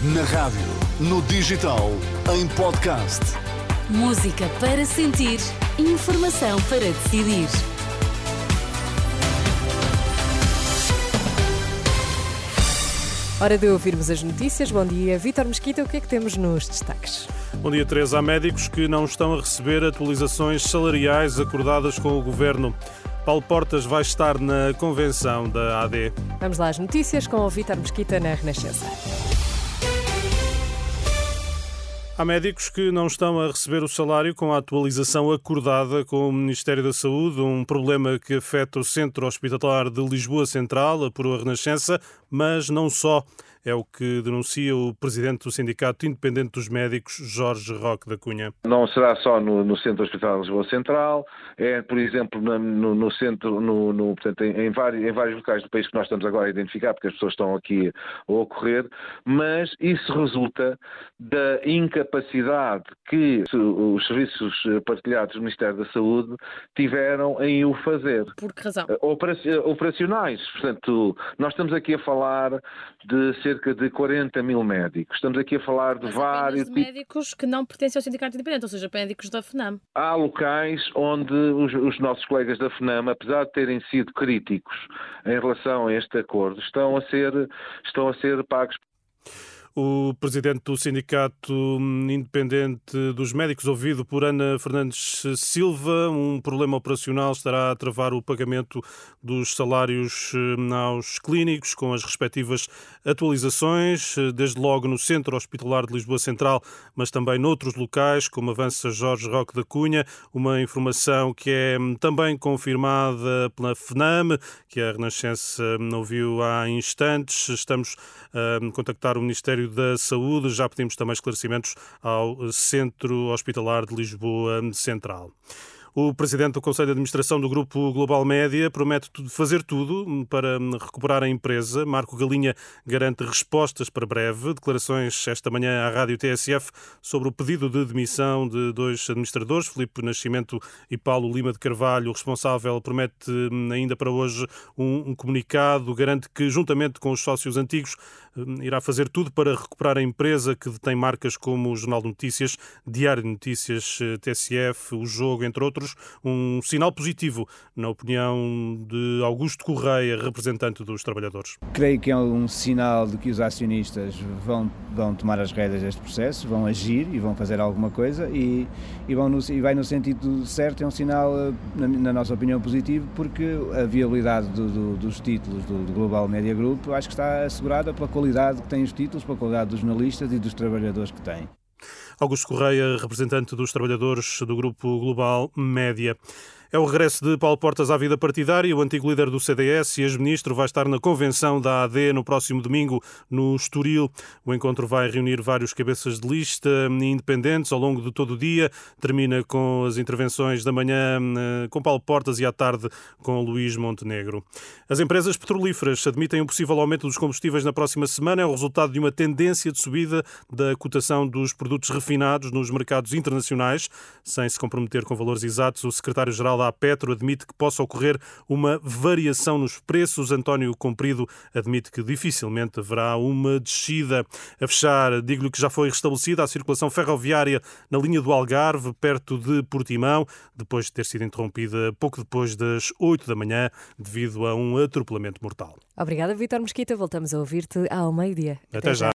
Na rádio, no digital, em podcast. Música para sentir, informação para decidir. Hora de ouvirmos as notícias. Bom dia, Vítor Mesquita. O que é que temos nos destaques? Bom dia, Teresa. Há médicos que não estão a receber atualizações salariais acordadas com o governo. Paulo Portas vai estar na convenção da AD. Vamos lá às notícias com o Vítor Mesquita na Renascença. Há médicos que não estão a receber o salário com a atualização acordada com o Ministério da Saúde, um problema que afeta o Centro Hospitalar de Lisboa Central, a Renascença, mas não só. É o que denuncia o presidente do Sindicato Independente dos Médicos, Jorge Roque da Cunha. Não será só no, no Centro Hospitalar de Lisboa Central, é, por exemplo, no, no centro, no, no portanto, em, em, vários, em vários locais do país que nós estamos agora a identificar, porque as pessoas estão aqui a ocorrer, mas isso resulta da incapacidade que os serviços partilhados do Ministério da Saúde tiveram em o fazer. Por que razão? Operacionais. Portanto, nós estamos aqui a falar de cerca de 40 mil médicos. Estamos aqui a falar de Mas vários médicos que não pertencem ao Sindicato Independente, ou seja, médicos da FNAM. Há locais onde os, os, nossos colegas da FNAM, apesar de terem sido críticos em relação a este acordo, estão a ser, estão a ser pagos o presidente do Sindicato Independente dos Médicos, ouvido por Ana Fernandes Silva. Um problema operacional estará a travar o pagamento dos salários eh, aos clínicos, com as respectivas atualizações, eh, desde logo no Centro Hospitalar de Lisboa Central, mas também noutros locais, como avança Jorge Roque da Cunha. Uma informação que é hum, também confirmada pela FNAM, que a Renascença hum, ouviu há instantes. Estamos a hum, contactar o Ministério da Saúde. Já pedimos também esclarecimentos ao Centro Hospitalar de Lisboa Central. O presidente do Conselho de Administração do Grupo Global Média promete fazer tudo para recuperar a empresa. Marco Galinha garante respostas para breve. Declarações esta manhã à Rádio TSF sobre o pedido de demissão de dois administradores, Filipe Nascimento e Paulo Lima de Carvalho. O responsável promete ainda para hoje um, comunicado. Garante que, juntamente com os sócios antigos, irá fazer tudo para recuperar a empresa que detém marcas como o Jornal de Notícias, Diário de Notícias, eh, TSF, O Jogo, entre outros um sinal positivo, na opinião de Augusto Correia, representante dos trabalhadores. Creio que é um sinal de que os acionistas vão, vão tomar as rédeas deste processo, vão agir e vão fazer alguma coisa e, e, vão no, e vai no sentido certo, é um sinal, na, na nossa opinião, positivo, porque a viabilidade do, do, dos títulos do, do Global Media Group acho que está assegurada pela qualidade que têm os títulos, pela qualidade dos jornalistas e dos trabalhadores que têm. Augusto Correia, representante dos trabalhadores do Grupo Global Média. É o regresso de Paulo Portas à vida partidária. O antigo líder do CDS e ex-ministro vai estar na convenção da AD no próximo domingo, no Estoril. O encontro vai reunir vários cabeças de lista independentes ao longo de todo o dia. Termina com as intervenções da manhã eh, com Paulo Portas e à tarde com Luís Montenegro. As empresas petrolíferas admitem um possível aumento dos combustíveis na próxima semana. É o resultado de uma tendência de subida da cotação dos produtos refinados nos mercados internacionais. Sem se comprometer com valores exatos, o secretário-geral da Petro admite que possa ocorrer uma variação nos preços. António Comprido admite que dificilmente haverá uma descida. A fechar, digo-lhe que já foi restabelecida a circulação ferroviária na linha do Algarve, perto de Portimão, depois de ter sido interrompida pouco depois das 8 da manhã, devido a um atropelamento mortal. Obrigada, Vitor Mosquita. Voltamos a ouvir-te ao meio-dia. Até, Até já.